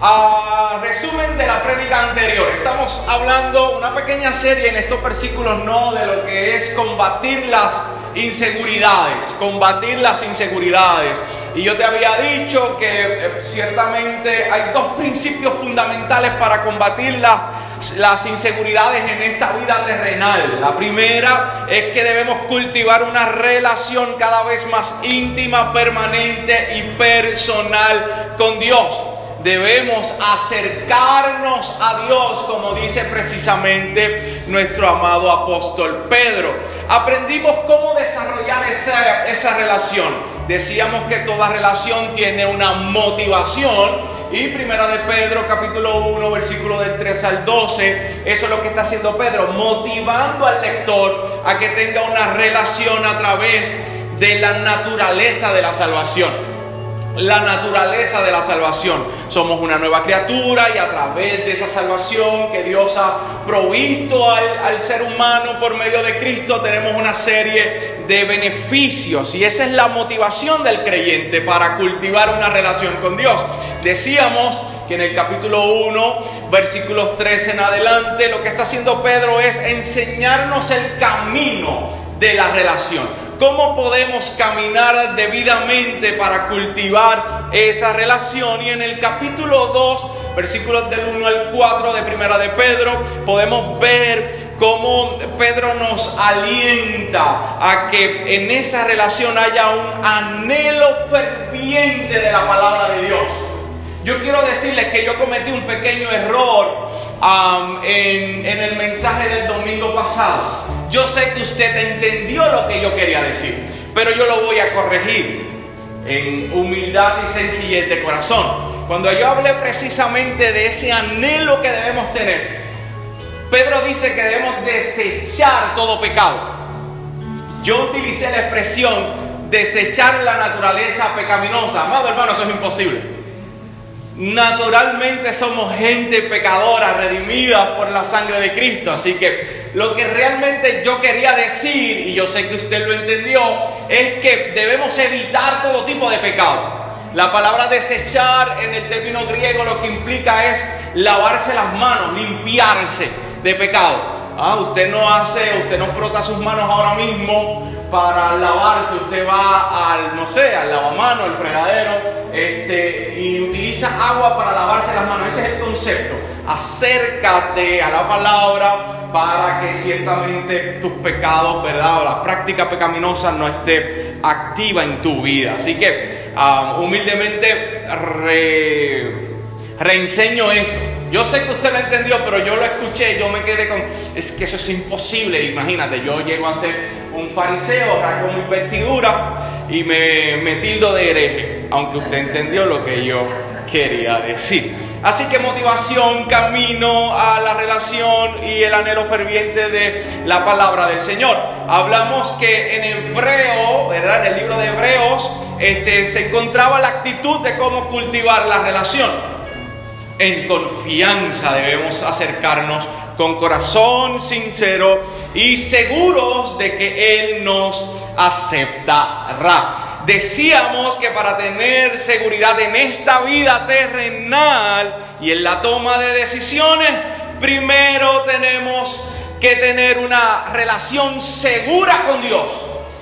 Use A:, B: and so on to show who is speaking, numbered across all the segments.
A: A resumen de la prédica anterior, estamos hablando una pequeña serie en estos versículos no de lo que es combatir las inseguridades, combatir las inseguridades. Y yo te había dicho que eh, ciertamente hay dos principios fundamentales para combatir las inseguridades en esta vida terrenal. La primera es que debemos cultivar una relación cada vez más íntima, permanente y personal con Dios debemos acercarnos a Dios, como dice precisamente nuestro amado apóstol Pedro. Aprendimos cómo desarrollar esa, esa relación. Decíamos que toda relación tiene una motivación. Y primera de Pedro capítulo 1 versículo del 3 al 12, eso es lo que está haciendo Pedro, motivando al lector a que tenga una relación a través de la naturaleza de la salvación la naturaleza de la salvación. Somos una nueva criatura y a través de esa salvación que Dios ha provisto al, ser humano por medio de Cristo tenemos una serie de beneficios y esa es la motivación del creyente para cultivar una relación con Dios. Decíamos que en el capítulo 1, versículos 13 en adelante, lo que está haciendo Pedro es enseñarnos el camino de la relación cómo podemos caminar debidamente para cultivar esa relación. Y en el capítulo 2, versículos del 1 al 4 de Primera de Pedro, podemos ver cómo Pedro nos alienta a que en esa relación haya un anhelo ferviente de la palabra de Dios. Yo quiero decirles que yo cometí un pequeño error en, en el mensaje del domingo pasado. Yo sé que usted entendió lo que yo quería decir, pero yo lo voy a corregir en humildad y sencillez de corazón. Cuando yo hablé precisamente de ese anhelo que debemos tener, Pedro dice que debemos desechar todo pecado. Yo utilicé la expresión desechar la naturaleza pecaminosa. Amado hermano, eso es imposible. Naturalmente somos gente pecadora, redimida por la sangre de Cristo. Así que lo que realmente yo quería decir, y yo sé que usted lo entendió, es que debemos evitar todo tipo de pecado. La palabra desechar en el término griego lo que implica es lavarse las manos, limpiarse de pecado. Ah, usted no hace, usted no frota sus manos ahora mismo para lavarse, usted va al, no sé, al lavamano, al fregadero, este, y utiliza agua para lavarse las manos. Ese es el concepto. Acércate a la palabra para que ciertamente tus pecados, ¿verdad? O la práctica pecaminosa no esté activa en tu vida. Así que ah, humildemente reenseño eso. Yo sé que usted lo entendió, pero yo lo escuché, yo me quedé con, es que eso es imposible, imagínate, yo llego a ser un fariseo, con mi vestidura y me, me tildo de hereje, aunque usted entendió lo que yo quería decir. Así que motivación, camino a la relación y el anhelo ferviente de la palabra del Señor. Hablamos que en hebreo, ¿verdad? En el libro de Hebreos, este, se encontraba la actitud de cómo cultivar la relación. En confianza debemos acercarnos con corazón sincero y seguros de que Él nos aceptará. Decíamos que para tener seguridad en esta vida terrenal y en la toma de decisiones, primero tenemos que tener una relación segura con Dios.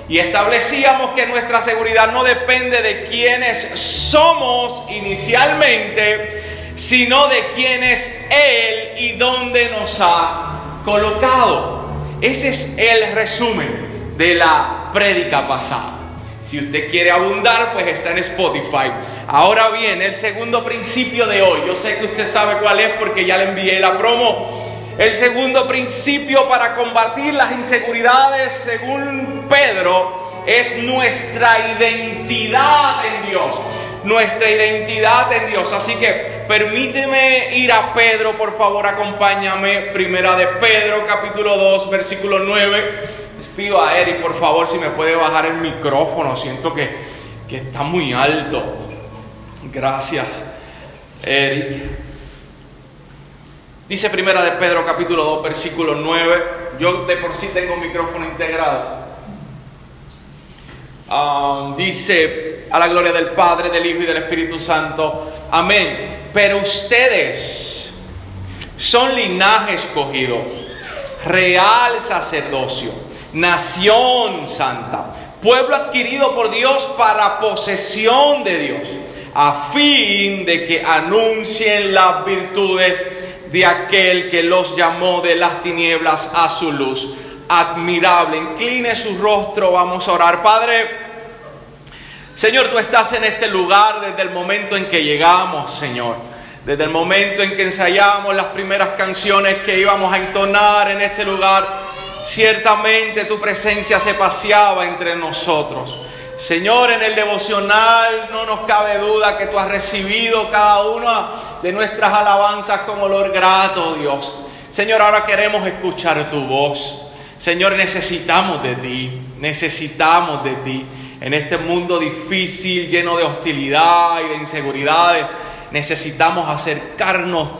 A: Y establecíamos que nuestra seguridad no depende de quiénes somos inicialmente, sino de quién es Él y dónde nos ha colocado. Ese es el resumen de la prédica pasada. Si usted quiere abundar, pues está en Spotify. Ahora bien, el segundo principio de hoy, yo sé que usted sabe cuál es porque ya le envié la promo. El segundo principio para combatir las inseguridades, según Pedro, es nuestra identidad en Dios. Nuestra identidad en Dios. Así que permíteme ir a Pedro, por favor, acompáñame. Primera de Pedro, capítulo 2, versículo 9 pido a Eric, por favor, si me puede bajar el micrófono. Siento que, que está muy alto. Gracias, Eric. Dice primera de Pedro capítulo 2 versículo 9. Yo de por sí tengo micrófono integrado. Um, dice a la gloria del Padre, del Hijo y del Espíritu Santo, amén. Pero ustedes son linaje escogido, real sacerdocio, nación santa, pueblo adquirido por Dios para posesión de Dios, a fin de que anuncien las virtudes de aquel que los llamó de las tinieblas a su luz admirable. Incline su rostro, vamos a orar. Padre, Señor, tú estás en este lugar desde el momento en que llegamos, Señor. Desde el momento en que ensayamos las primeras canciones que íbamos a entonar en este lugar, ciertamente tu presencia se paseaba entre nosotros. Señor, en el devocional no nos cabe duda que tú has recibido cada una de nuestras alabanzas con olor grato, Dios. Señor, ahora queremos escuchar tu voz. Señor, necesitamos de ti, necesitamos de ti. En este mundo difícil, lleno de hostilidad y de inseguridades, necesitamos acercarnos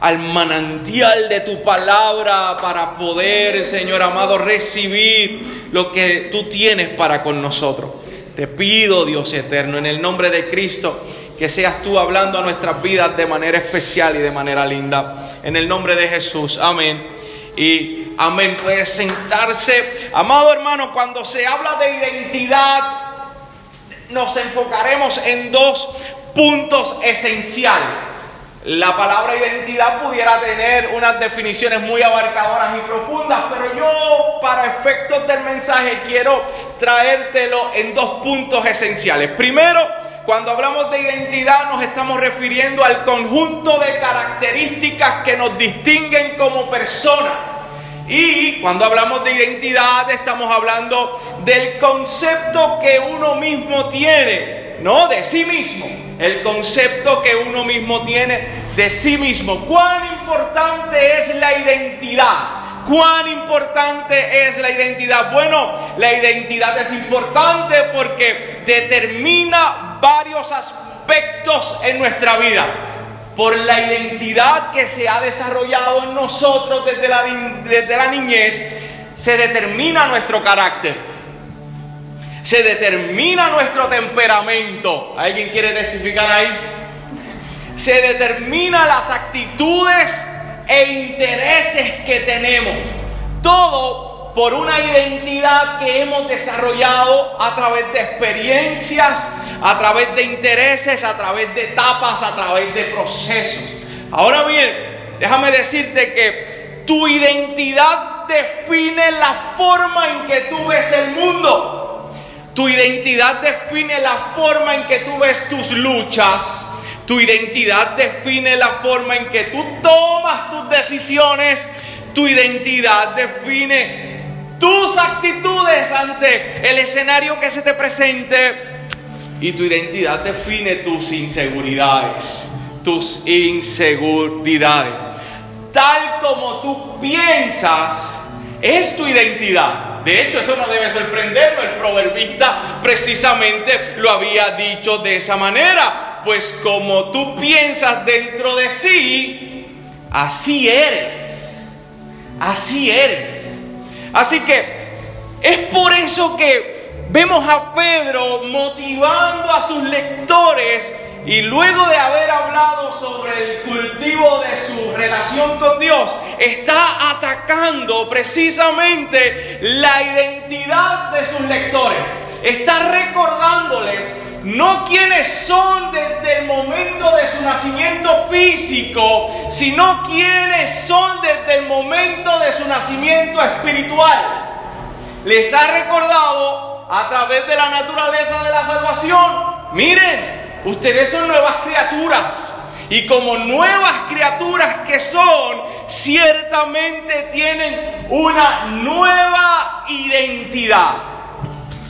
A: al manantial de tu palabra para poder, Señor amado, recibir lo que tú tienes para con nosotros. Te pido, Dios eterno, en el nombre de Cristo, que seas tú hablando a nuestras vidas de manera especial y de manera linda. En el nombre de Jesús, amén. Y Amén. Puede sentarse. Amado hermano, cuando se habla de identidad, nos enfocaremos en dos puntos esenciales. La palabra identidad pudiera tener unas definiciones muy abarcadoras y profundas, pero yo para efectos del mensaje quiero traértelo en dos puntos esenciales. Primero, cuando hablamos de identidad nos estamos refiriendo al conjunto de características que nos distinguen como personas y cuando hablamos de identidad estamos hablando del concepto que uno mismo tiene, no de sí mismo, el concepto que uno mismo tiene de sí mismo. ¿Cuán importante es la identidad? ¿Cuán importante es la identidad? Bueno, la identidad es importante porque determina varios aspectos en nuestra vida por la identidad que se ha desarrollado en nosotros desde la, desde la niñez, se determina nuestro carácter. Se determina nuestro temperamento. ¿Alguien quiere testificar ahí? Se determina las actitudes e intereses que tenemos. Todo por una identidad que hemos desarrollado a través de experiencias, a través de intereses, a través de etapas, a través de procesos. Ahora bien, déjame decirte que tu identidad define la forma en que tú ves el mundo. Tu identidad define la forma en que tú ves tus luchas. Tu identidad define la forma en que tú tomas tus decisiones. Tu identidad define tus actitudes ante el escenario que se te presente. Y tu identidad define tus inseguridades, tus inseguridades. Tal como tú piensas, es tu identidad. De hecho, eso no debe sorprendernos. El proverbista precisamente lo había dicho de esa manera. Pues como tú piensas dentro de sí, así eres. Así eres. Así que es por eso que Vemos a Pedro motivando a sus lectores y luego de haber hablado sobre el cultivo de su relación con Dios, está atacando precisamente la identidad de sus lectores. Está recordándoles no quienes son desde el momento de su nacimiento físico, sino quienes son desde el momento de su nacimiento espiritual. Les ha recordado a través de la naturaleza de la salvación. Miren, ustedes son nuevas criaturas. Y como nuevas criaturas que son, ciertamente tienen una nueva identidad.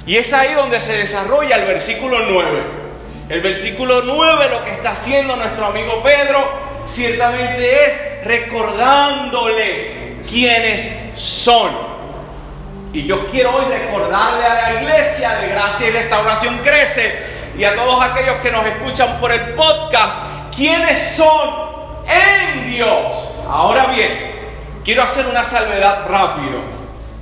A: Y es ahí donde se desarrolla el versículo 9. El versículo 9 lo que está haciendo nuestro amigo Pedro ciertamente es recordándoles quiénes son. Y yo quiero hoy recordarle a la iglesia de Gracia y Restauración Crece y a todos aquellos que nos escuchan por el podcast, quiénes son en Dios. Ahora bien, quiero hacer una salvedad rápido,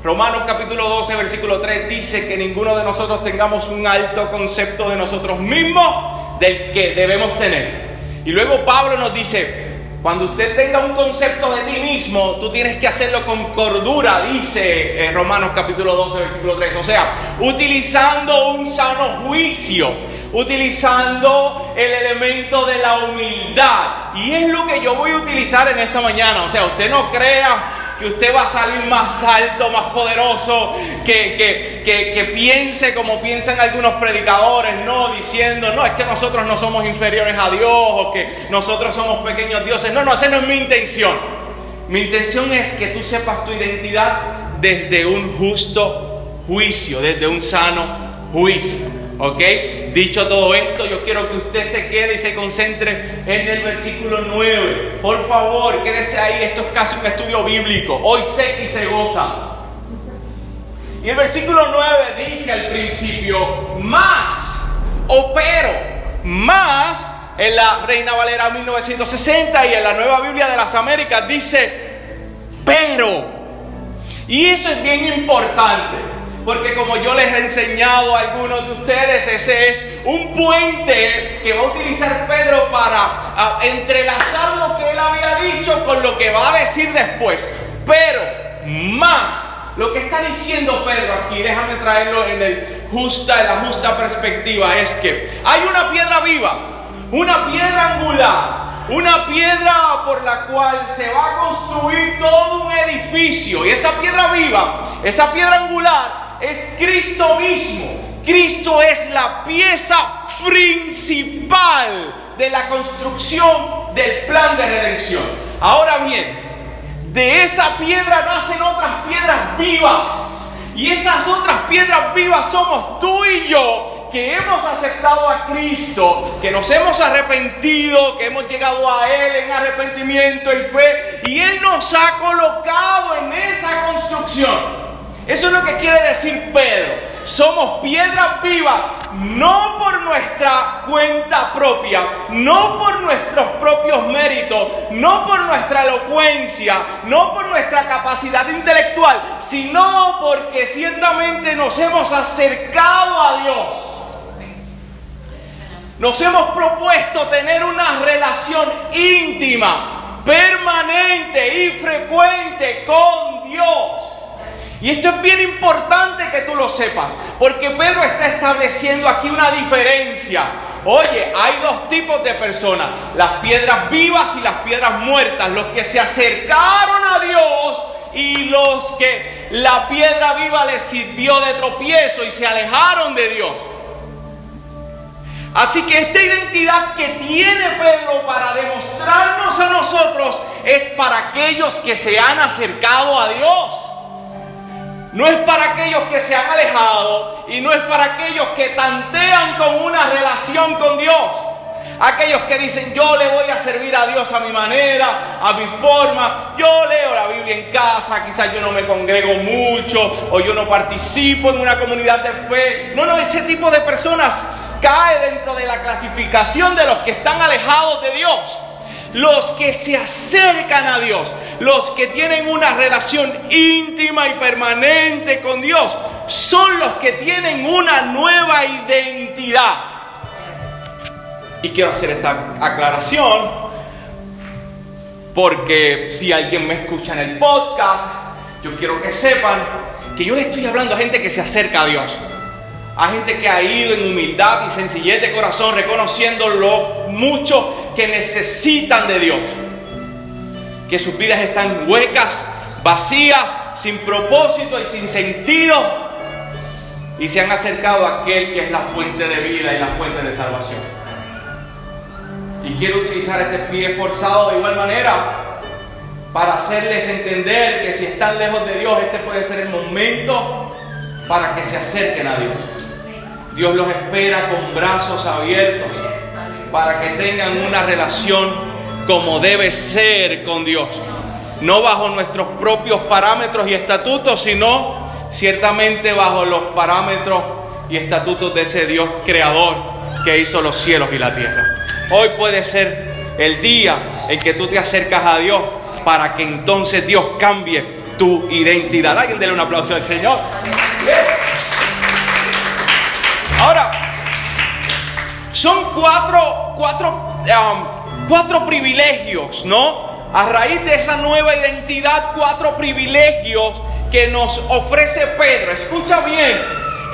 A: Romanos capítulo 12, versículo 3 dice que ninguno de nosotros tengamos un alto concepto de nosotros mismos del que debemos tener. Y luego Pablo nos dice, cuando usted tenga un concepto de ti mismo, tú tienes que hacerlo con cordura, dice en Romanos capítulo 12, versículo 3. O sea, utilizando un sano juicio, utilizando el elemento de la humildad. Y es lo que yo voy a utilizar en esta mañana. O sea, usted no crea que usted va a salir más alto, más poderoso, que, que, piense como piensan algunos predicadores, no diciendo, no, es que nosotros no somos inferiores a Dios o que nosotros somos pequeños dioses. No, no, esa no es mi intención. Mi intención es que tú sepas tu identidad desde un justo juicio, desde un sano juicio. ¿Ok? Dicho todo esto, yo quiero que usted se quede y se concentre en el versículo 9. Por favor, quédese ahí. Esto es casi un estudio bíblico. Hoy sé y se goza. Y el versículo 9 dice al principio, más o pero, más en la Reina Valera 1960 y en la Nueva Biblia de las Américas dice, pero. Y eso es bien importante porque como yo les he enseñado a algunos de ustedes, ese es un puente que va a utilizar Pedro para entrelazar lo que él había dicho con lo que va a decir después. Pero más, lo que está diciendo Pedro aquí, déjame traerlo en, el justa, en la justa perspectiva, es que hay una piedra viva, una piedra angular, una piedra por la cual se va a construir todo un edificio. Y esa piedra viva, esa piedra angular, es Cristo mismo. Cristo es la pieza principal de la construcción del plan de redención. Ahora bien, de esa piedra nacen otras piedras vivas. Y esas otras piedras vivas somos tú y yo, que hemos aceptado a Cristo, que nos hemos arrepentido, que hemos llegado a Él en arrepentimiento y fe, y Él nos ha colocado en esa construcción. Eso es lo que quiere decir Pedro. Somos piedras vivas, no por nuestra cuenta propia, no por nuestros propios méritos, no por nuestra elocuencia, no por nuestra capacidad intelectual, sino porque ciertamente nos hemos acercado a Dios. Nos hemos propuesto tener una relación íntima, permanente y frecuente con Dios. Y esto es bien importante que tú lo sepas, porque Pedro está estableciendo aquí una diferencia. Oye, hay dos tipos de personas, las piedras vivas y las piedras muertas, los que se acercaron a Dios y los que la piedra viva les sirvió de tropiezo y se alejaron de Dios. Así que esta identidad que tiene Pedro para demostrarnos a nosotros es para aquellos que se han acercado a Dios. No es para aquellos que se han alejado y no es para aquellos que tantean con una relación con Dios. Aquellos que dicen, yo le voy a servir a Dios a mi manera, a mi forma. Yo leo la Biblia en casa, quizás yo no me congrego mucho o yo no participo en una comunidad de fe. No, no, ese tipo de personas cae dentro de la clasificación de los que están alejados de Dios. Los que se acercan a Dios, los que tienen una relación íntima y permanente con Dios, son los que tienen una nueva identidad. Y quiero hacer esta aclaración porque si alguien me escucha en el podcast, yo quiero que sepan que yo le estoy hablando a gente que se acerca a Dios. A gente que ha ido en humildad y sencillez de corazón, reconociendo lo mucho que necesitan de Dios. Que sus vidas están huecas, vacías, sin propósito y sin sentido. Y se han acercado a aquel que es la fuente de vida y la fuente de salvación. Y quiero utilizar este pie forzado de igual manera para hacerles entender que si están lejos de Dios, este puede ser el momento para que se acerquen a Dios. Dios los espera con brazos abiertos para que tengan una relación como debe ser con Dios. No bajo nuestros propios parámetros y estatutos, sino ciertamente bajo los parámetros y estatutos de ese Dios creador que hizo los cielos y la tierra. Hoy puede ser el día en que tú te acercas a Dios para que entonces Dios cambie tu identidad. Alguien dele un aplauso al Señor. Ahora, son cuatro, cuatro, um, cuatro privilegios, ¿no? A raíz de esa nueva identidad, cuatro privilegios que nos ofrece Pedro. Escucha bien,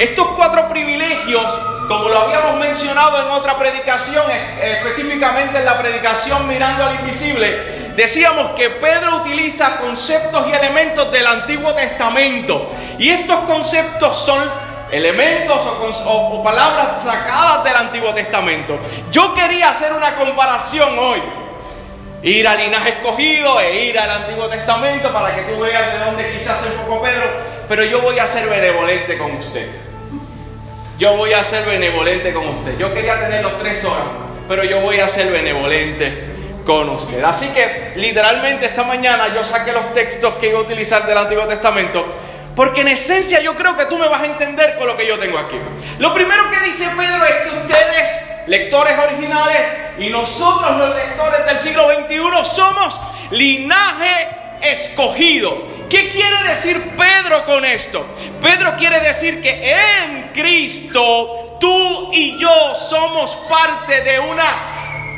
A: estos cuatro privilegios, como lo habíamos mencionado en otra predicación, específicamente en la predicación Mirando al Invisible, decíamos que Pedro utiliza conceptos y elementos del Antiguo Testamento. Y estos conceptos son elementos o, palabras sacadas del Antiguo Testamento. Yo quería hacer una comparación hoy. Ir al linaje escogido e ir al Antiguo Testamento para que tú veas de dónde quizás se enfocó Pedro. Pero yo voy a ser benevolente con usted. Yo voy a ser benevolente con usted. Yo quería tener los tres horas, pero yo voy a ser benevolente con usted. Así que literalmente esta mañana yo saqué los textos que iba a utilizar del Antiguo Testamento, porque en esencia yo creo que tú me vas a entender con lo que yo tengo aquí. Lo primero que dice Pedro es que ustedes, lectores originales, y nosotros los lectores del siglo XXI, somos linaje escogido. ¿Qué quiere decir Pedro con esto? Pedro quiere decir que en Cristo tú y yo somos parte de una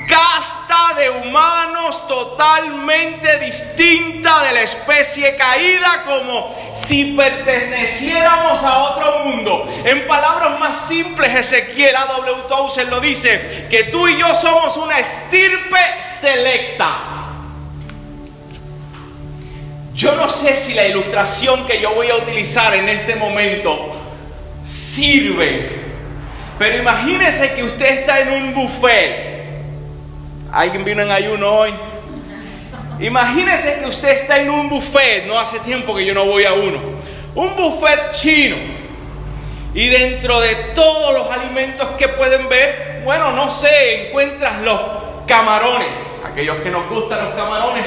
A: casta de humanos totalmente distinta de la especie caída, como si perteneciéramos a otro mundo. En palabras más simples, Ezequiel A.W. Towson lo dice, que tú y yo somos una estirpe selecta. Yo no sé si la ilustración que yo voy a utilizar en este momento sirve, pero imagínese que usted está en un buffet. ¿Alguien vino en ayuno hoy? Imagínese que usted está en un buffet, no hace tiempo que yo no voy a uno, un buffet chino. Y dentro de todos los alimentos que pueden ver, bueno, no sé, encuentras los camarones, aquellos que nos gustan los camarones,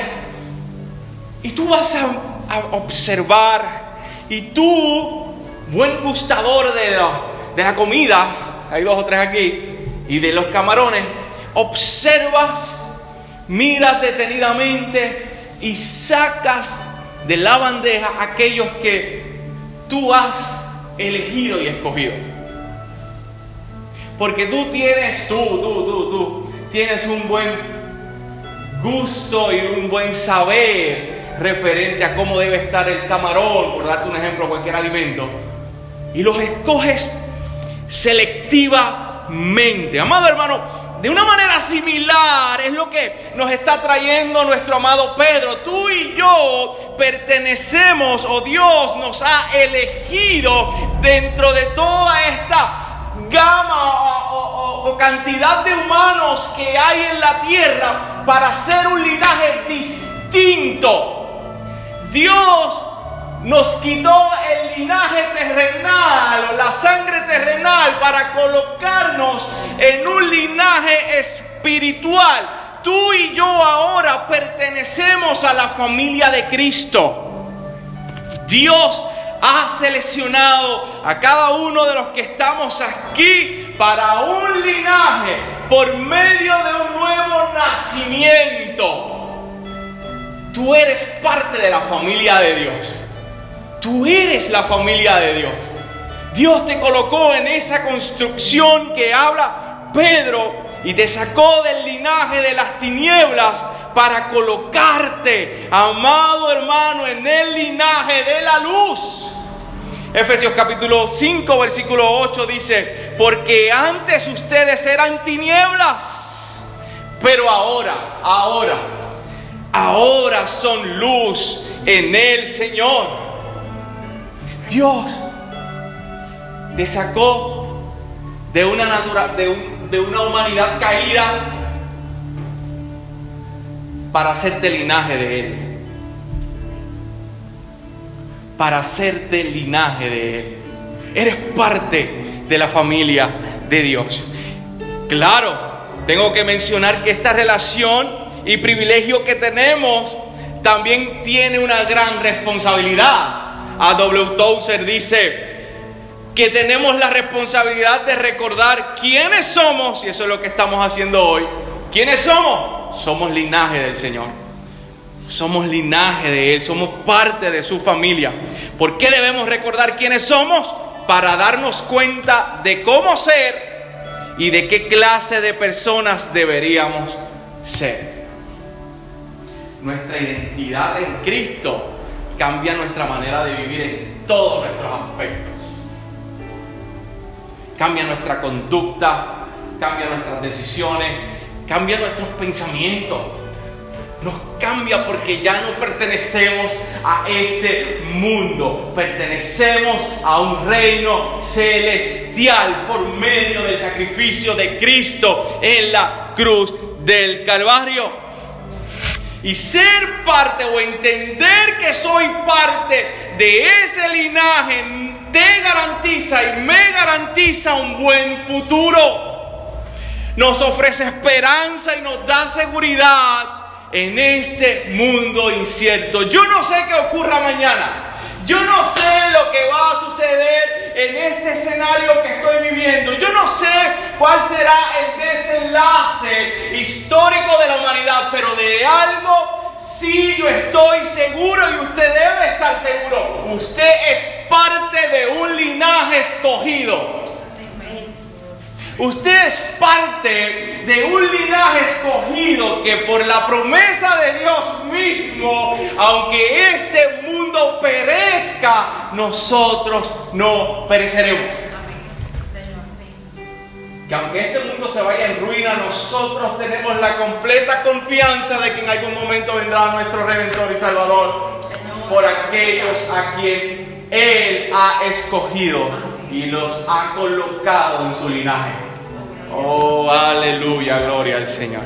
A: y tú vas a, observar. Y tú, buen gustador de la, de la comida, hay dos o tres aquí, y de los camarones, observas, miras detenidamente y sacas de la bandeja aquellos que tú has elegido y escogido. Porque tú tienes, tú, tú, tú, tú, tienes un buen gusto y un buen saber referente a cómo debe estar el camarón, por darte un ejemplo, cualquier alimento, y los escoges selectivamente. Amado hermano, de una manera similar es lo que nos está trayendo nuestro amado Pedro. Tú y yo pertenecemos o Dios nos ha elegido dentro de toda esta gama o, cantidad de humanos que hay en la tierra para ser un linaje distinto Dios nos quitó el linaje terrenal, la sangre terrenal, para colocarnos en un linaje espiritual. Tú y yo ahora pertenecemos a la familia de Cristo. Dios ha seleccionado a cada uno de los que estamos aquí para un linaje por medio de un nuevo nacimiento. Tú eres parte de la familia de Dios. Tú eres la familia de Dios. Dios te colocó en esa construcción que habla Pedro y te sacó del linaje de las tinieblas para colocarte, amado hermano, en el linaje de la luz. Efesios capítulo 5, versículo 8 dice, porque antes ustedes eran tinieblas, pero ahora, ahora, ahora son luz en el Señor. Dios te sacó de una, natura, de, una humanidad caída para hacerte linaje de Él. Para hacerte linaje de Él. Eres parte de la familia de Dios. Claro, tengo que mencionar que esta relación y privilegio que tenemos, también tiene una gran responsabilidad. A W. Tozer dice que tenemos la responsabilidad de recordar quiénes somos, y eso es lo que estamos haciendo hoy. ¿Quiénes somos? Somos linaje del Señor. Somos linaje de Él, somos parte de su familia. ¿Por qué debemos recordar quiénes somos? Para darnos cuenta de cómo ser y de qué clase de personas deberíamos ser. Nuestra identidad en Cristo cambia nuestra manera de vivir en todos nuestros aspectos. Cambia nuestra conducta, cambia nuestras decisiones, cambia nuestros pensamientos. Nos cambia porque ya no pertenecemos a este mundo, pertenecemos a un reino celestial por medio del sacrificio de Cristo en la cruz del Calvario. Y ser parte o entender que soy parte de ese linaje te garantiza y me garantiza un buen futuro. Nos ofrece esperanza y nos da seguridad en este mundo incierto. Yo no sé qué ocurra mañana. Yo no sé lo que va a suceder en este escenario que estoy viviendo. Yo no sé cuál será el desenlace histórico de la humanidad, pero de algo sí yo estoy seguro y usted debe estar seguro. Usted es parte de un linaje escogido. Usted es parte de un linaje escogido que por la promesa de Dios mismo, aunque este mundo perezca, nosotros no pereceremos. Que aunque este mundo se vaya en ruina, nosotros tenemos la completa confianza de que en algún momento vendrá nuestro Redentor y Salvador por aquellos a quien Él ha escogido y los ha colocado en su linaje. Oh, aleluya, gloria al Señor.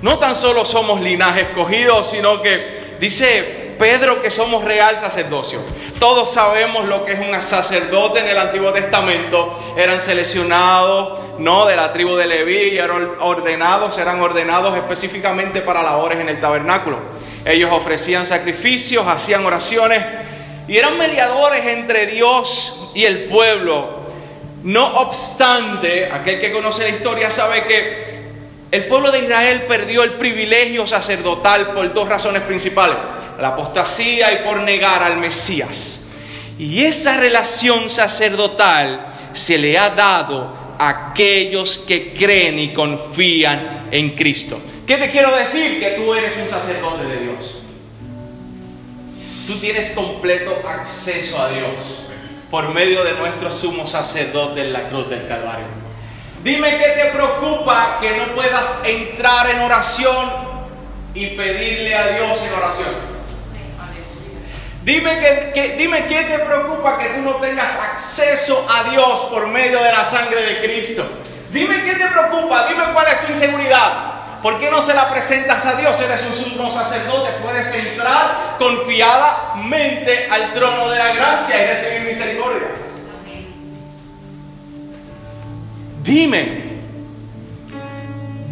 A: No tan solo somos linaje escogido, sino que dice Pedro que somos real sacerdocio. Todos sabemos lo que es un sacerdote en el Antiguo Testamento. Eran seleccionados, no de la tribu de Leví, y eran ordenados, eran ordenados específicamente para labores en el tabernáculo. Ellos ofrecían sacrificios, hacían oraciones y eran mediadores entre Dios y el pueblo no obstante, aquel que conoce la historia sabe que el pueblo de Israel perdió el privilegio sacerdotal por dos razones principales, la apostasía y por negar al Mesías. Y esa relación sacerdotal se le ha dado a aquellos que creen y confían en Cristo. ¿Qué te quiero decir? Que tú eres un sacerdote de Dios. Tú tienes completo acceso a Dios por medio de nuestro sumo sacerdote en la cruz del Calvario. Dime qué te preocupa que no puedas entrar en oración y pedirle a Dios en oración. Dime, que, dime qué te preocupa que tú no tengas acceso a Dios por medio de la sangre de Cristo. Dime qué te preocupa, dime cuál es tu inseguridad. ¿Por qué no se la presentas a Dios? Eres un sumo sacerdote, puedes entrar confiadamente al trono de la gracia y recibir misericordia. Dime,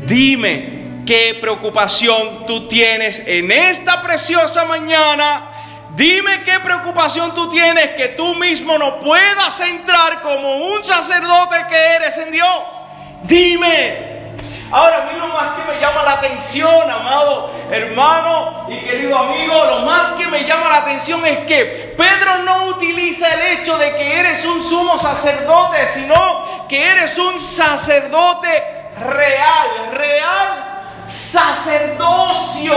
A: dime qué preocupación tú tienes en esta preciosa mañana. Dime qué preocupación tú tienes que tú mismo no puedas entrar como un sacerdote que eres en Dios. Dime, Ahora, a mí lo más que me llama la atención, amado hermano y querido amigo, lo más que me llama la atención es que Pedro no utiliza el hecho de que eres un sumo sacerdote, sino que eres un sacerdote real, real sacerdocio.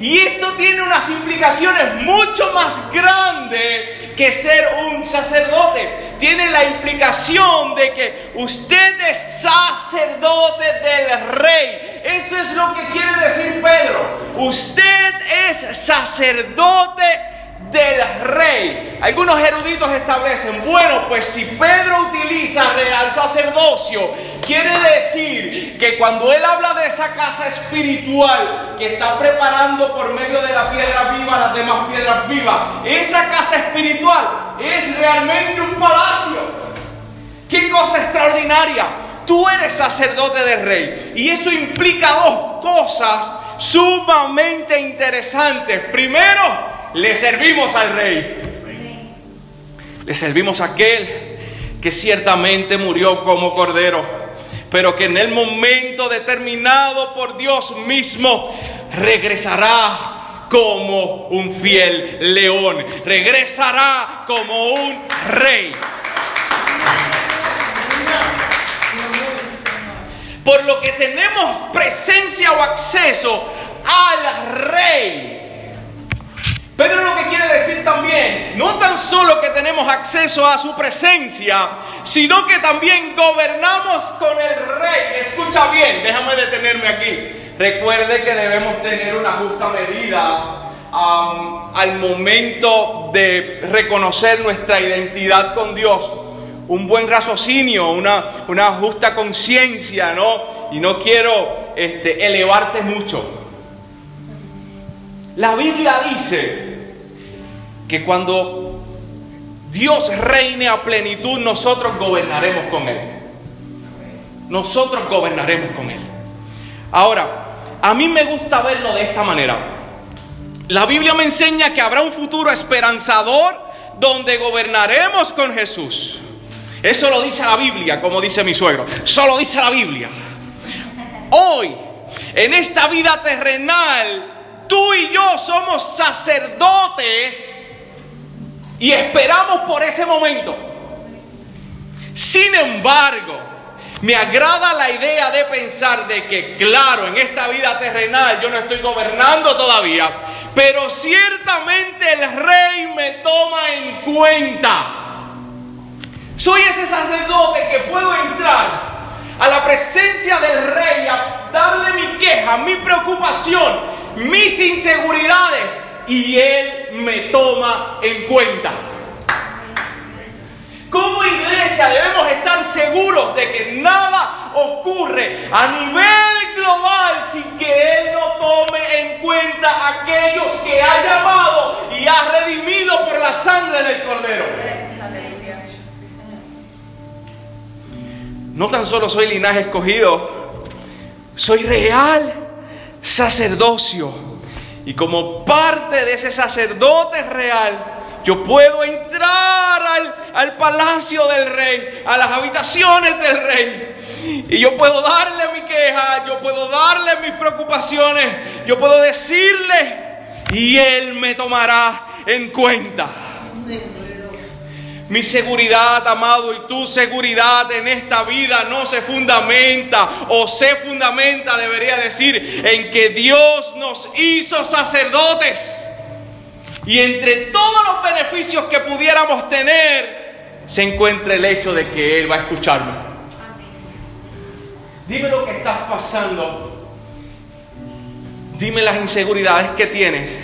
A: Y esto tiene unas implicaciones mucho más grandes que ser un sacerdote. Tiene la implicación de que usted es sacerdote del rey. Eso es lo que quiere decir Pedro. Usted es sacerdote del rey. Algunos eruditos establecen, bueno, pues si Pedro utiliza real sacerdocio, quiere decir que cuando él habla de esa casa espiritual que está preparando por medio de la piedra viva las demás piedras vivas, esa casa espiritual es realmente un palacio. Qué cosa extraordinaria. Tú eres sacerdote del rey. Y eso implica dos cosas sumamente interesantes. Primero, le servimos al rey. Le servimos a aquel que ciertamente murió como cordero, pero que en el momento determinado por Dios mismo regresará como un fiel león, regresará como un rey. Por lo que tenemos presencia o acceso al rey. Pedro lo que quiere decir también, no tan solo que tenemos acceso a su presencia, sino que también gobernamos con el rey. Escucha bien, déjame detenerme aquí. Recuerde que debemos tener una justa medida al momento de reconocer nuestra identidad con Dios. Un buen raciocinio, una, una justa conciencia, ¿no? Y no quiero este, elevarte mucho. La Biblia dice que cuando Dios reine a plenitud, nosotros gobernaremos con Él. Nosotros gobernaremos con Él. Ahora, a mí me gusta verlo de esta manera. La Biblia me enseña que habrá un futuro esperanzador donde gobernaremos con Jesús. Eso lo dice la Biblia, como dice mi suegro. Solo dice la Biblia. Hoy, en esta vida terrenal, Tú y yo somos sacerdotes y esperamos por ese momento. Sin embargo, me agrada la idea de pensar de que, claro, en esta vida terrenal yo no estoy gobernando todavía, pero ciertamente el rey me toma en cuenta. Soy ese sacerdote que puedo entrar a la presencia del rey a darle mi queja, mi preocupación, mis inseguridades y Él me toma en cuenta. Como iglesia debemos estar seguros de que nada ocurre a nivel global sin que Él no tome en cuenta a aquellos que ha llamado y ha redimido por la sangre del Cordero. No tan solo soy linaje escogido, soy real sacerdocio. Y como parte de ese sacerdote real, yo puedo entrar al, al, palacio del rey, a las habitaciones del rey. Y yo puedo darle mi queja, yo puedo darle mis preocupaciones, yo puedo decirle y él me tomará en cuenta. Mi seguridad, amado, y tu seguridad en esta vida no se fundamenta o se fundamenta, debería decir, en que Dios nos hizo sacerdotes. Y entre todos los beneficios que pudiéramos tener, se encuentra el hecho de que Él va a escucharme. Dime lo que estás pasando. Dime las inseguridades que tienes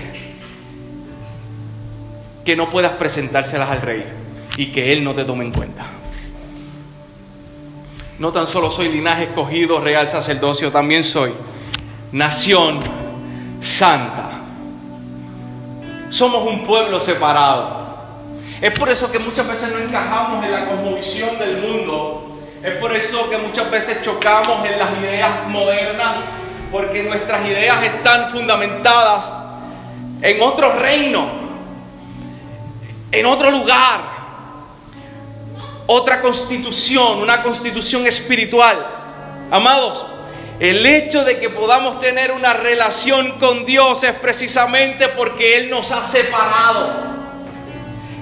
A: que no puedas presentárselas al rey y que Él no te tome en cuenta. No tan solo soy linaje escogido, real sacerdocio, también soy nación santa. Somos un pueblo separado. Es por eso que muchas veces no encajamos en la cosmovisión del mundo. Es por eso que muchas veces chocamos en las ideas modernas, porque nuestras ideas están fundamentadas en otro reino, en otro lugar otra constitución, una constitución espiritual. Amados, el hecho de que podamos tener una relación con Dios es precisamente porque Él nos ha separado.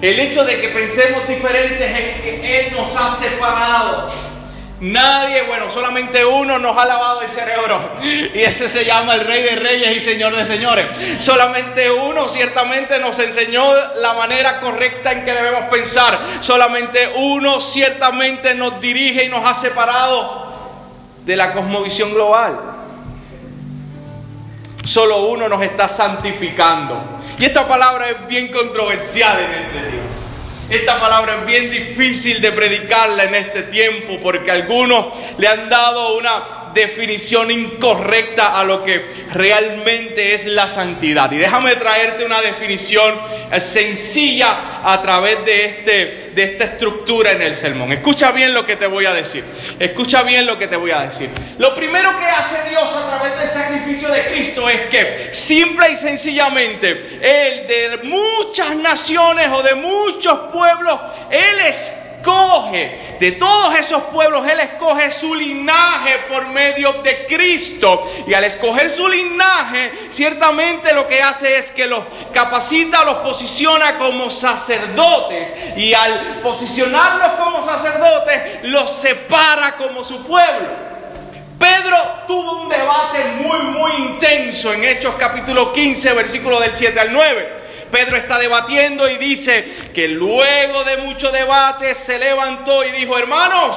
A: El hecho de que pensemos diferentes es que Él nos ha separado. Nadie, bueno, solamente uno nos ha lavado el cerebro. Y ese se llama el Rey de Reyes y Señor de Señores. Solamente uno ciertamente nos enseñó la manera correcta en que debemos pensar. Solamente uno ciertamente nos dirige y nos ha separado de la cosmovisión global. Solo uno nos está santificando. Y esta palabra es bien controversial en este día. Esta palabra es bien difícil de predicarla en este tiempo porque algunos le han dado una definición incorrecta a lo que realmente es la santidad. Y déjame traerte una definición sencilla a través de, este, de esta estructura en el sermón. Escucha bien lo que te voy a decir. Escucha bien lo que te voy a decir. Lo primero que hace Dios a través del sacrificio de Cristo es que simple y sencillamente Él de muchas naciones o de muchos pueblos, Él es escoge de todos esos pueblos, Él escoge su linaje por medio de Cristo. Y al escoger su linaje, ciertamente lo que hace es que los capacita, los posiciona como sacerdotes. Y al posicionarlos como sacerdotes, los separa como su pueblo. Pedro tuvo un debate muy, muy intenso en Hechos capítulo 15, versículo del 7 al 9. Pedro está debatiendo y dice que luego de mucho debate se levantó y dijo, hermanos,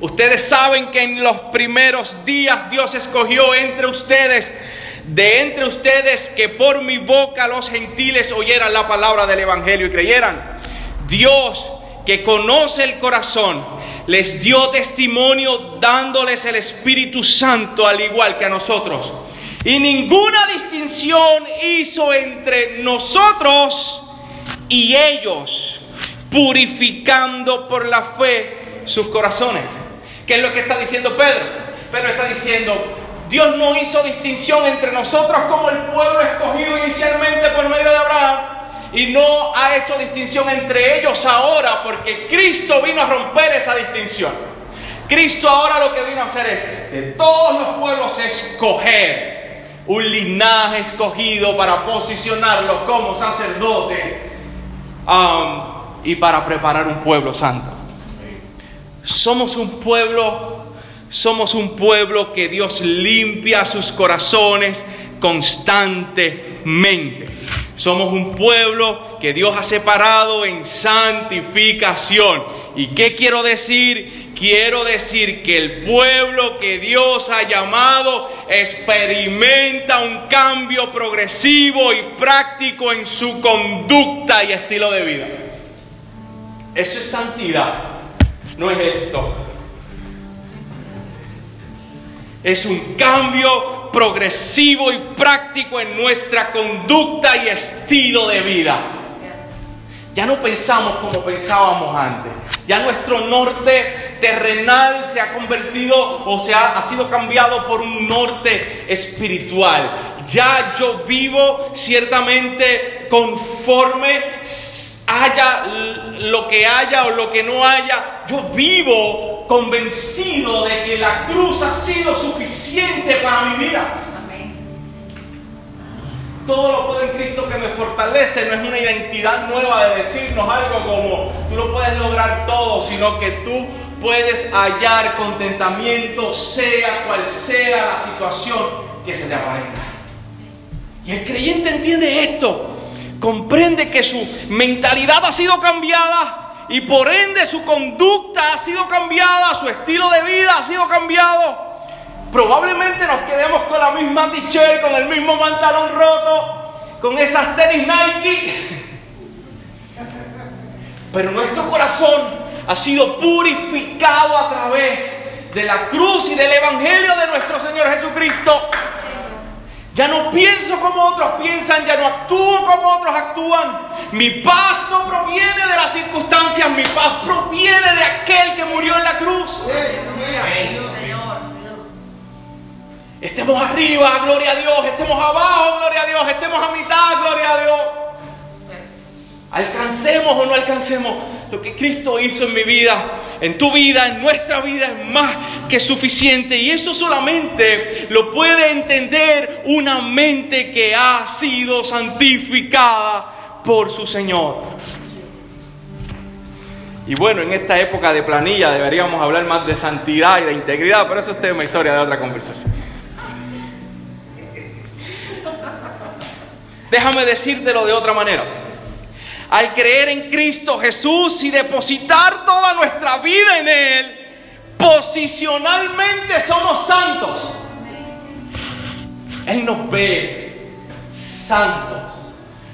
A: ustedes saben que en los primeros días Dios escogió entre ustedes, de entre ustedes que por mi boca los gentiles oyeran la palabra del Evangelio y creyeran. Dios que conoce el corazón, les dio testimonio dándoles el Espíritu Santo al igual que a nosotros. Y ninguna distinción hizo entre nosotros y ellos, purificando por la fe sus corazones. ¿Qué es lo que está diciendo Pedro? Pedro está diciendo, Dios no hizo distinción entre nosotros como el pueblo escogido inicialmente por medio de Abraham y no ha hecho distinción entre ellos ahora porque Cristo vino a romper esa distinción. Cristo ahora lo que vino a hacer es de todos los pueblos escoger un linaje escogido para posicionarlos como sacerdotes um, y para preparar un pueblo santo. Somos un pueblo, somos un pueblo que Dios limpia sus corazones constantemente. Somos un pueblo que Dios ha separado en santificación. ¿Y qué quiero decir? Quiero decir que el pueblo que Dios ha llamado experimenta un cambio progresivo y práctico en su conducta y estilo de vida. Eso es santidad, no es esto. Es un cambio progresivo y práctico en nuestra conducta y estilo de vida. Ya no pensamos como pensábamos antes. Ya nuestro norte terrenal se ha convertido o se ha, ha, sido cambiado por un norte espiritual. Ya yo vivo ciertamente conforme haya lo que haya o lo que no haya. Yo vivo convencido de que la cruz ha sido suficiente para mi vida. Todo lo puedo en Cristo que me fortalece. No es una identidad nueva de decirnos algo como tú lo puedes lograr todo, sino que tú puedes hallar contentamiento, sea cual sea la situación que se te aparezca. Y el creyente entiende esto, comprende que su mentalidad ha sido cambiada y por ende su conducta ha sido cambiada, su estilo de vida ha sido cambiado. Probablemente nos quedemos con la misma t-shirt, con el mismo pantalón roto, con esas tenis Nike. Pero nuestro corazón ha sido purificado a través de la cruz y del Evangelio de nuestro Señor Jesucristo. Ya no pienso como otros piensan, ya no actúo como otros actúan. Mi paz no proviene de las circunstancias, mi paz proviene de aquel que murió en la cruz. Estemos arriba, gloria a Dios. Estemos abajo, gloria a Dios. Estemos a mitad, gloria a Dios. Alcancemos o no alcancemos lo que Cristo hizo en mi vida, en tu vida, en nuestra vida es más que suficiente. Y eso solamente lo puede entender una mente que ha sido santificada por su Señor. Y bueno, en esta época de planilla deberíamos hablar más de santidad y de integridad, pero eso es tema historia de otra conversación. Déjame decírtelo de otra manera. Al creer en Cristo Jesús y depositar toda nuestra vida en Él, posicionalmente somos santos. Él nos ve santos.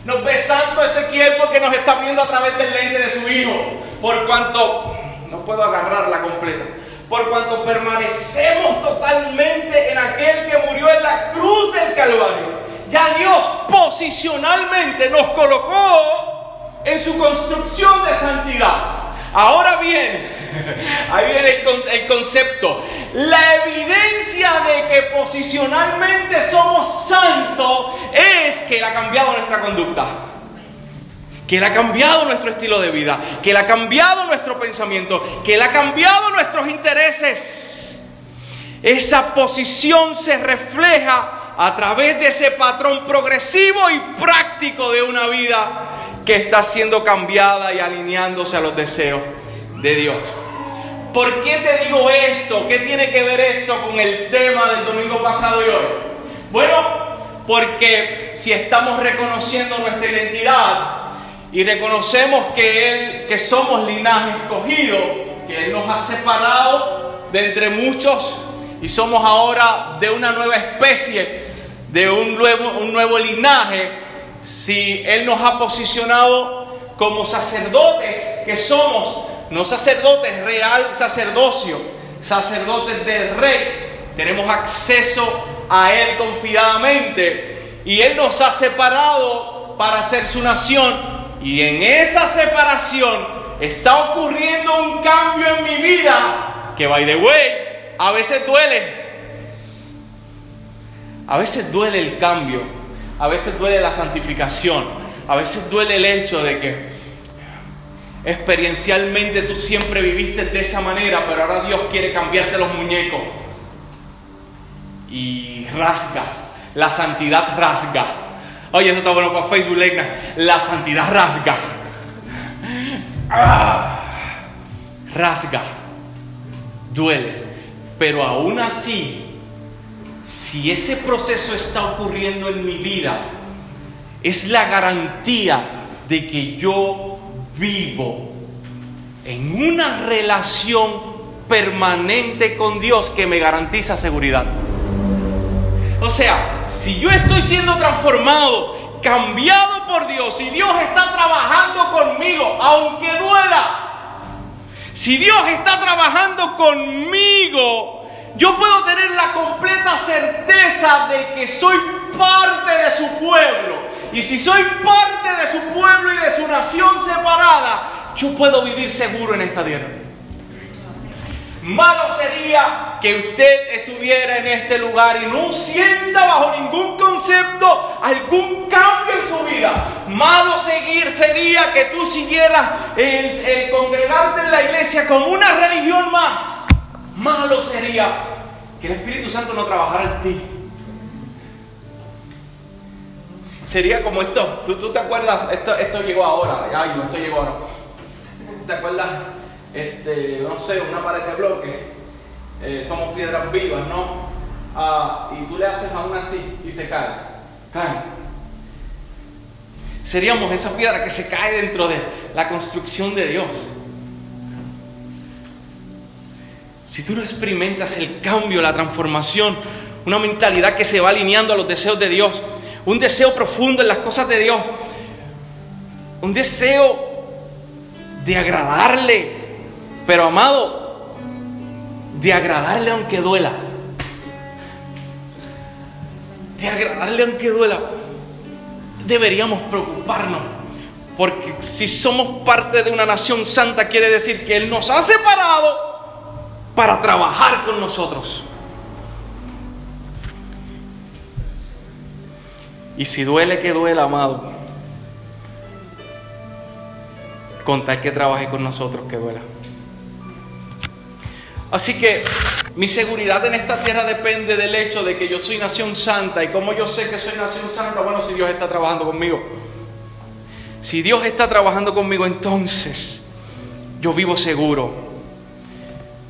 A: Nos ve santo Ezequiel porque nos está viendo a través del lente de su Hijo. Por cuanto, no puedo agarrarla completa, por cuanto permanecemos totalmente en aquel que murió en la cruz del Calvario ya Dios posicionalmente nos colocó en su construcción de santidad. Ahora bien, ahí viene el, concepto. La evidencia de que posicionalmente somos santos es que Él ha cambiado nuestra conducta. que Él ha cambiado nuestro estilo de vida, que Él ha cambiado nuestro pensamiento, que Él ha cambiado nuestros intereses. Esa posición se refleja a través de ese patrón progresivo y práctico de una vida que está siendo cambiada y alineándose a los deseos de Dios. ¿Por qué te digo esto? ¿Qué tiene que ver esto con el tema del domingo pasado y hoy? Bueno, porque si estamos reconociendo nuestra identidad, y reconocemos que Él, que somos linaje escogido, que Él nos ha separado de entre muchos y somos ahora de una nueva especie, de un nuevo, un nuevo linaje, si Él nos ha posicionado como sacerdotes que somos, no sacerdotes real sacerdocio, sacerdotes del rey, tenemos acceso a Él confiadamente. Y Él nos ha separado para ser su nación. Y en esa separación está ocurriendo un cambio en mi vida que, by the way, a veces duele. A veces duele el cambio, a veces duele la santificación, a veces duele el hecho de que experiencialmente tú siempre viviste de esa manera, pero ahora Dios quiere cambiarte los muñecos. Y rasga, la santidad rasga. Oye, eso está bueno para Facebook, Legna. La santidad rasga. Ah, rasga. Duele. Pero aún así, si ese proceso está ocurriendo en mi vida, es la garantía de que yo vivo en una relación permanente con Dios que me garantiza seguridad. O sea, si yo estoy siendo transformado, cambiado por Dios, si Dios está trabajando conmigo, aunque duela, si Dios está trabajando conmigo, yo puedo tener la completa certeza de que soy parte de su pueblo. Y si soy parte de su pueblo y de su nación separada, yo puedo vivir seguro en esta tierra. Malo sería que usted estuviera en este lugar y no sienta bajo ningún concepto algún cambio en su vida. Malo seguir sería que tú siguieras el, congregarte en la iglesia como una religión más. Malo sería que el Espíritu Santo no trabajara en ti. Sería como esto, ¿tú, te acuerdas? Esto, esto llegó ahora, ay, no, esto llegó ahora. ¿Te acuerdas? este, no sé, una pared de bloque, eh, somos piedras vivas, ¿no? Ah, y tú le haces aún así y se cae, cae. Seríamos esa piedra que se cae dentro de la construcción de Dios. Si tú no experimentas el cambio, la transformación, una mentalidad que se va alineando a los deseos de Dios, un deseo profundo en las cosas de Dios, un deseo de agradarle, pero amado, de agradarle aunque duela. De agradarle aunque duela. Deberíamos preocuparnos. Porque si somos parte de una nación santa, quiere decir que Él nos ha separado para trabajar con nosotros. Y si duele, que duela, amado. Con tal que trabaje con nosotros, que duela. Así que mi seguridad en esta tierra depende del hecho de que yo soy nación santa. ¿Y como yo sé que soy nación santa? Bueno, si Dios está trabajando conmigo. Si Dios está trabajando conmigo, entonces yo vivo seguro.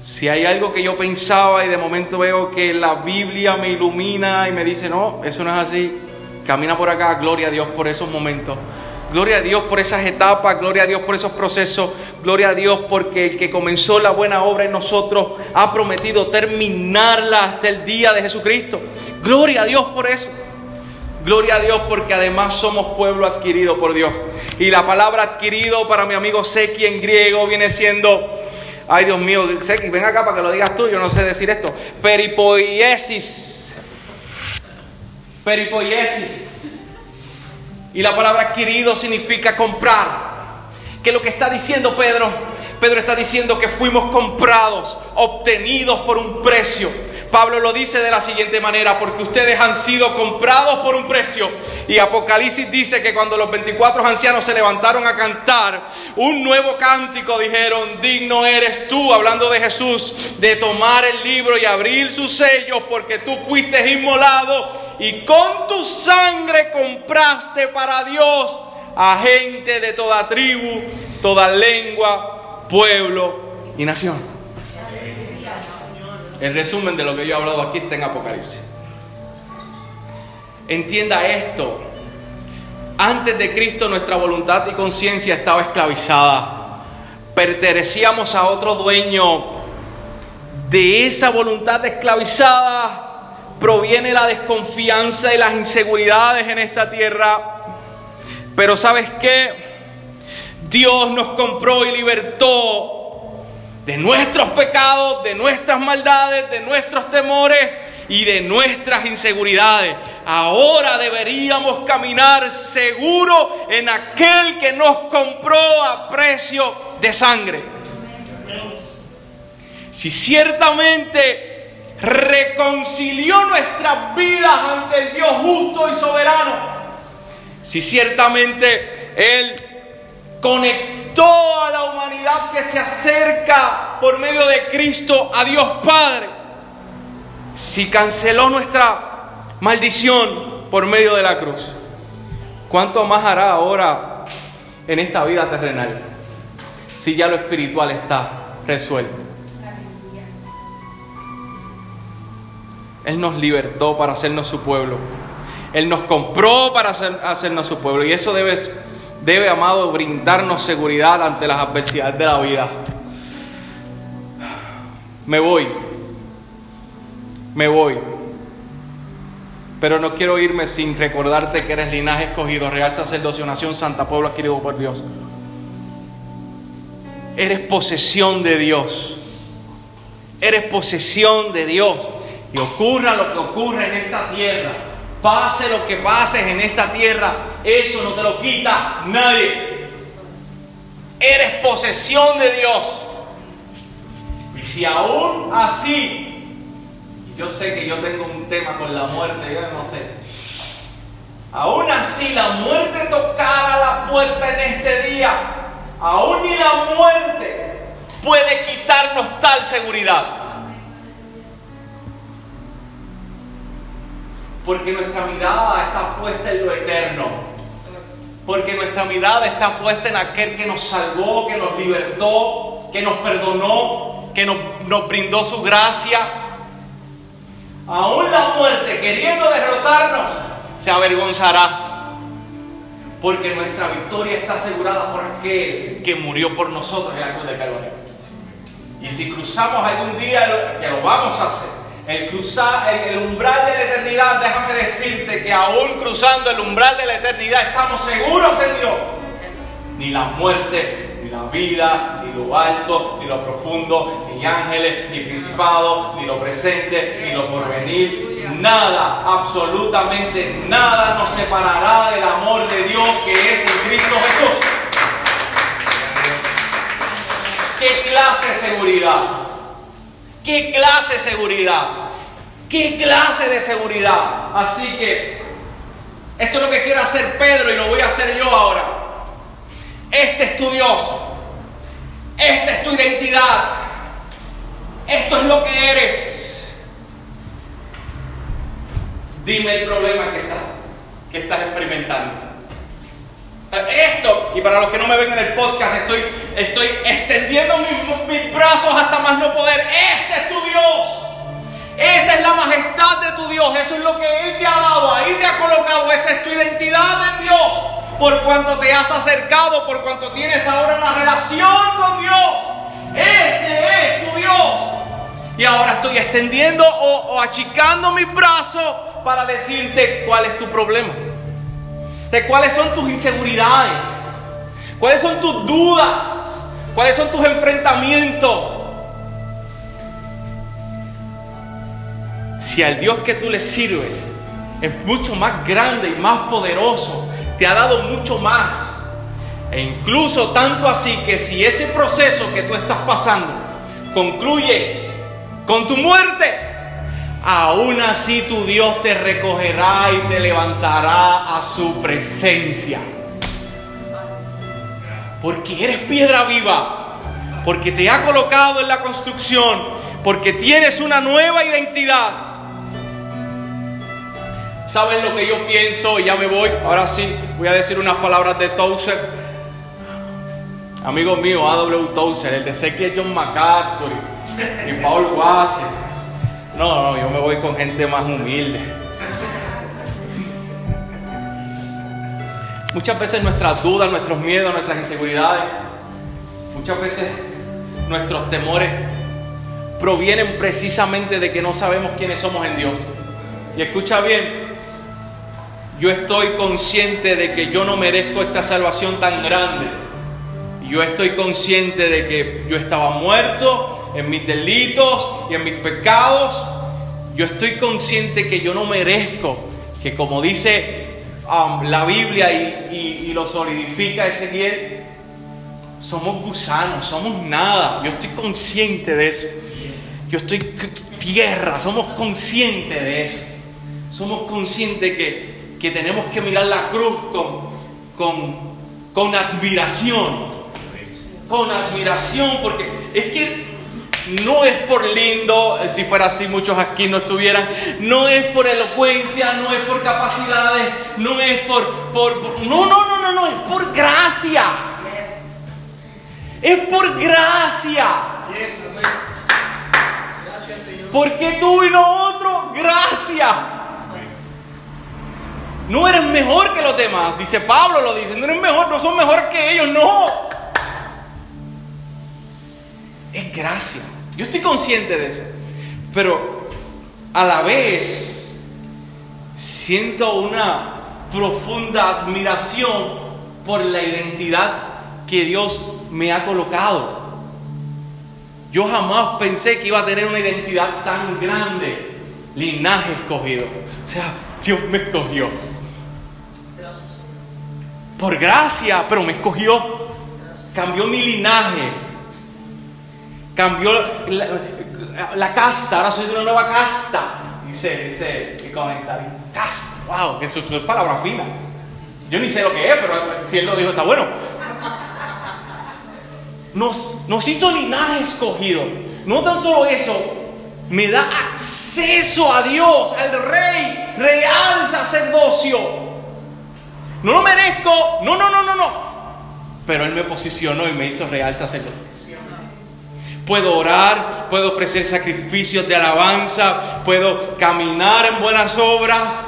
A: Si hay algo que yo pensaba y de momento veo que la Biblia me ilumina y me dice, no, eso no es así, camina por acá, gloria a Dios por esos momentos. Gloria a Dios por esas etapas, gloria a Dios por esos procesos, gloria a Dios porque el que comenzó la buena obra en nosotros ha prometido terminarla hasta el día de Jesucristo. Gloria a Dios por eso. Gloria a Dios porque además somos pueblo adquirido por Dios. Y la palabra adquirido para mi amigo Seki en griego viene siendo, ay Dios mío, ven acá para que lo digas tú, yo no sé decir esto. Peripoiesis. Peripoiesis y la palabra adquirido significa comprar. ¿Qué es lo que está diciendo Pedro? Pedro está diciendo que fuimos comprados, obtenidos por un precio, Pablo lo dice de la siguiente manera, porque ustedes han sido comprados por un precio. Y Apocalipsis dice que cuando los 24 ancianos se levantaron a cantar un nuevo cántico, dijeron, digno eres tú, hablando de Jesús, de tomar el libro y abrir sus sellos, porque tú fuiste inmolado y con tu sangre compraste para Dios a gente de toda tribu, toda lengua, pueblo y nación. El resumen de lo que yo he hablado aquí está en Apocalipsis. Entienda esto. Antes de Cristo nuestra voluntad y conciencia estaba esclavizada. Pertenecíamos a otro dueño. De esa voluntad esclavizada proviene la desconfianza y las inseguridades en esta tierra. Pero ¿sabes qué? Dios nos compró y libertó de nuestros pecados, de nuestras maldades, de nuestros temores y de nuestras inseguridades. Ahora deberíamos caminar seguro en aquel que nos compró a precio de sangre. Si ciertamente reconcilió nuestras vidas ante el Dios justo y soberano, si ciertamente Él conectó a la humanidad que se acerca por medio de Cristo a Dios Padre. Si canceló nuestra maldición por medio de la cruz, ¿cuánto más hará ahora en esta vida terrenal? Si ya lo espiritual está resuelto. Él nos libertó para hacernos su pueblo. Él nos compró para hacernos su pueblo. Y eso debe debe, amado, brindarnos seguridad ante las adversidades de la vida. Me voy, me voy, pero no quiero irme sin recordarte que eres linaje escogido, real sacerdocio, nación santa, pueblo adquirido por Dios. Eres posesión de Dios. Eres posesión de Dios. Y ocurra lo que ocurra en esta tierra, Pase lo que pases en esta tierra, eso no te lo quita nadie. Eres posesión de Dios. Y si aún así, yo sé que yo tengo un tema con la muerte, yo no sé. Aún así la muerte tocara la puerta en este día, aún ni la muerte puede quitarnos tal seguridad. Porque nuestra mirada está puesta en lo eterno. Porque nuestra mirada está puesta en aquel que nos salvó, que nos libertó, que nos perdonó, que nos, brindó su gracia. Aún la muerte, queriendo derrotarnos, se avergonzará. Porque nuestra victoria está asegurada por aquel que murió por nosotros en cruz de Calvario. Y si cruzamos algún día, que lo vamos a hacer, el cruzar el, umbral de la eternidad, déjame decirte que aún cruzando el umbral de la eternidad estamos seguros en Dios. Ni la muerte, ni la vida, ni lo alto, ni lo profundo, ni ángeles, ni principados, ni lo presente, ni lo porvenir, nada, absolutamente nada nos separará del amor de Dios que es en Cristo Jesús. ¿Qué clase de seguridad? ¿Qué clase de seguridad? ¿Qué clase de seguridad? Así que esto es lo que quiere hacer Pedro y lo voy a hacer yo ahora. Este es tu Dios. Esta es tu identidad. Esto es lo que eres. Dime el problema que estás, que estás experimentando. Esto, y para los que no me ven en el podcast, estoy, estoy extendiendo mis, brazos hasta más no poder. Este es tu Dios. Esa es la majestad de tu Dios. Eso es lo que Él te ha dado. Ahí te ha colocado. Esa es tu identidad en Dios. Por cuanto te has acercado, por cuanto tienes ahora una relación con Dios. Este es tu Dios. Y ahora estoy extendiendo o, o achicando mis brazos para decirte cuál es tu problema de cuáles son tus inseguridades, cuáles son tus dudas, cuáles son tus enfrentamientos. Si al Dios que tú le sirves es mucho más grande y más poderoso, te ha dado mucho más. E incluso tanto así que si ese proceso que tú estás pasando concluye con tu muerte, aún así tu Dios te recogerá y te levantará a su presencia. Porque eres piedra viva, porque te ha colocado en la construcción, porque tienes una nueva identidad. ¿Saben lo que yo pienso? Y ya me voy. Ahora sí, voy a decir unas palabras de Tozer. Amigo mío, A.W. Tozer, el de es John MacArthur y Paul Washer. No, no, yo me voy con gente más humilde. Muchas veces nuestras dudas, nuestros miedos, nuestras inseguridades, muchas veces nuestros temores provienen precisamente de que no sabemos quiénes somos en Dios. Y escucha bien, yo estoy consciente de que yo no merezco esta salvación tan grande. Yo estoy consciente de que yo estaba muerto en mis delitos y en mis pecados. Yo estoy consciente que yo no merezco, que como dice um, la Biblia y, y lo solidifica Ezequiel, somos gusanos, somos nada. Yo estoy consciente de eso. Yo estoy tierra, somos conscientes de eso. Somos conscientes que, tenemos que mirar la cruz con, con, con admiración. Con admiración, porque es que no es por lindo, si fuera así muchos aquí no estuvieran, no es por elocuencia, no es por capacidades, no es por, por, no, no, no, no, no, es por gracia. Es por gracia. ¿Por qué tú y no otro? Gracia. No eres mejor que los demás, dice Pablo, lo dice, no eres mejor, no son mejor que ellos, no. Es gracia. Yo estoy consciente de eso. Pero a la vez siento una profunda admiración por la identidad que Dios me ha colocado. Yo jamás pensé que iba a tener una identidad tan grande. Linaje escogido. O sea, Dios me escogió. Por gracia, pero me escogió. Cambió mi linaje. Cambió la, casta. Ahora soy de una nueva casta. Dice, dice mi comentario. Casta. Wow, que eso es palabra fina. Yo ni sé lo que es, pero si él lo dijo está bueno nos, hizo linaje escogido. No tan solo eso, me da acceso a Dios, al rey, real sacerdocio. No lo merezco, no, no, no, no, no. Pero Él me posicionó y me hizo real sacerdocio. Puedo orar, puedo ofrecer sacrificios de alabanza, puedo caminar en buenas obras.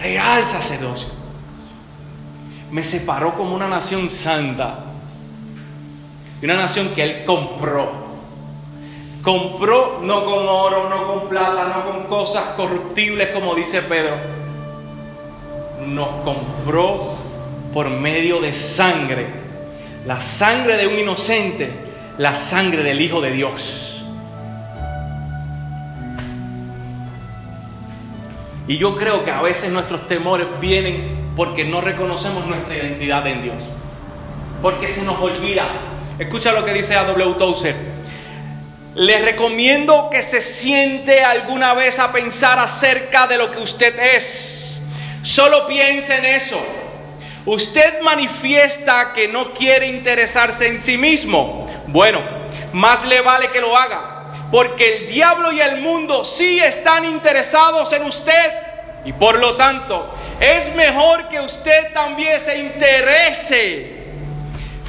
A: Real sacerdocio. Me separó como una nación santa una nación que Él compró. Compró no con oro, no con plata, no con cosas corruptibles como dice Pedro. Nos compró por medio de sangre. La sangre de un inocente, la sangre del Hijo de Dios. Y yo creo que a veces nuestros temores vienen porque no reconocemos nuestra identidad en Dios. Porque se nos olvida Escucha lo que dice A.W. Tozer. Le recomiendo que se siente alguna vez a pensar acerca de lo que usted es. Solo piense en eso. Usted manifiesta que no quiere interesarse en sí mismo. Bueno, más le vale que lo haga, porque el diablo y el mundo sí están interesados en usted. Y por lo tanto, es mejor que usted también se interese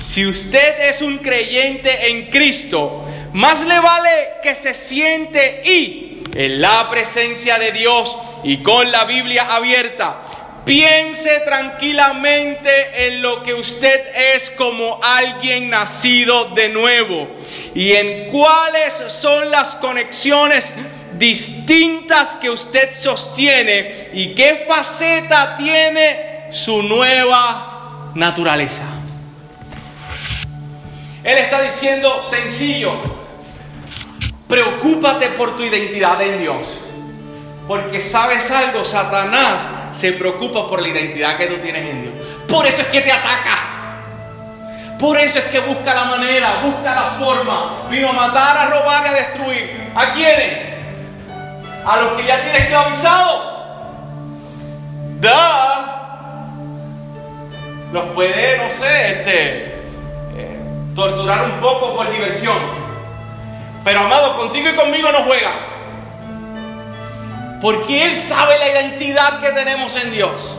A: si usted es un creyente en Cristo, más le vale que se siente y en la presencia de Dios y con la Biblia abierta. Piense tranquilamente en lo que usted es como alguien nacido de nuevo y en cuáles son las conexiones distintas que usted sostiene y qué faceta tiene su nueva naturaleza. Él está diciendo sencillo, preocúpate por tu identidad en Dios. Porque sabes algo, Satanás se preocupa por la identidad que tú tienes en Dios. Por eso es que te ataca. Por eso es que busca la manera, busca la forma. Vino a matar, a robar y a destruir. ¿A quiénes? a los que ya tiene esclavizado. Da. Los puede, no sé, este, eh, torturar un poco por diversión. Pero amado, contigo y conmigo no juega. Porque Él sabe la identidad que tenemos en Dios.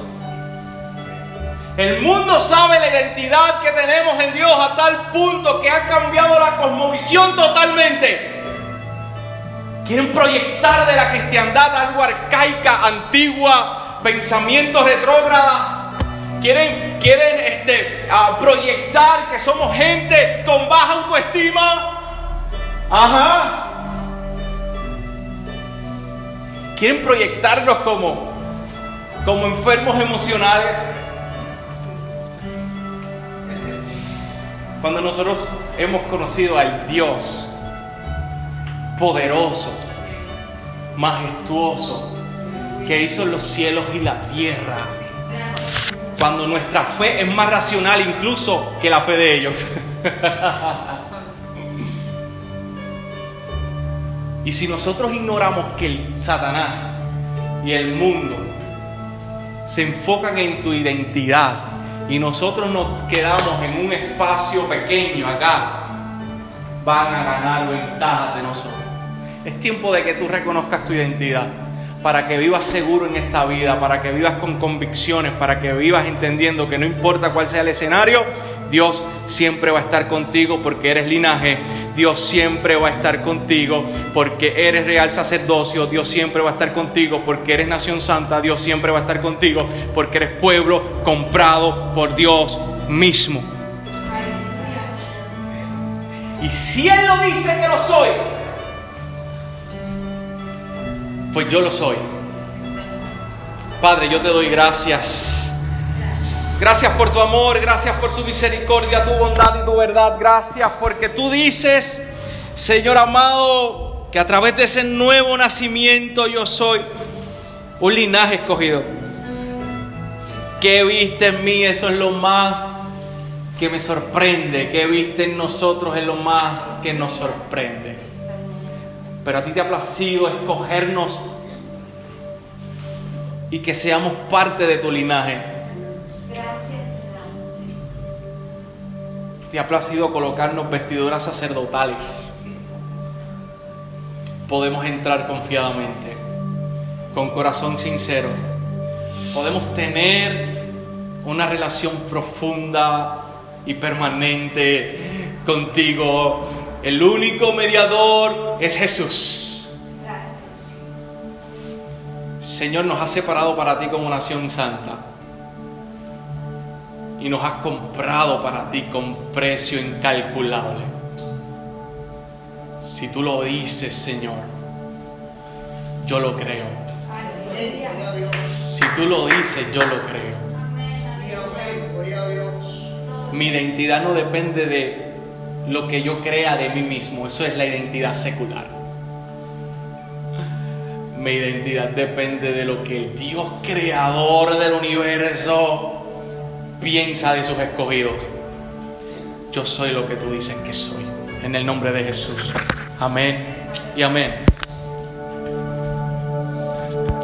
A: El mundo sabe la identidad que tenemos en Dios a tal punto que ha cambiado la cosmovisión totalmente. Quieren proyectar de la cristiandad algo arcaica, antigua, pensamientos retrógradas. Quieren, quieren este, proyectar que somos gente con baja autoestima. Ajá. Quieren proyectarnos como, como enfermos emocionales. Cuando nosotros hemos conocido al Dios poderoso, majestuoso, que hizo los cielos y la tierra. Cuando nuestra fe es más racional incluso que la fe de ellos. y si nosotros ignoramos que el Satanás y el mundo se enfocan en tu identidad y nosotros nos quedamos en un espacio pequeño acá, van a ganar ventajas de nosotros. Es tiempo de que tú reconozcas tu identidad, para que vivas seguro en esta vida, para que vivas con convicciones, para que vivas entendiendo que no importa cuál sea el escenario, Dios siempre va a estar contigo porque eres linaje. Dios siempre va a estar contigo porque eres real sacerdocio. Dios siempre va a estar contigo porque eres nación santa. Dios siempre va a estar contigo porque eres pueblo comprado por Dios mismo. Y si Él lo dice que lo soy, pues yo lo soy. Padre, yo te doy gracias Gracias por tu amor, gracias por tu misericordia, tu bondad y tu verdad. Gracias porque tú dices, Señor amado, que a través de ese nuevo nacimiento yo soy un linaje escogido. ¿Qué viste en mí? Eso es lo más que me sorprende. ¿Qué viste en nosotros? Es lo más que nos sorprende. Pero a ti te ha placido escogernos y que seamos parte de tu linaje. Te ha placido colocarnos vestiduras sacerdotales. Podemos entrar confiadamente, con corazón sincero. Podemos tener una relación profunda y permanente contigo. El único mediador es Jesús. Señor nos ha separado para ti como nación santa y nos has comprado para ti con precio incalculable. Si tú lo dices, Señor, yo lo creo. Si tú lo dices, yo lo creo. Mi identidad no depende de lo que yo crea de mí mismo, eso es la identidad secular. Mi identidad depende de lo que el Dios creador del universo piensa de sus escogidos. Yo soy lo que tú dices que soy. En el nombre de Jesús. Amén y amén.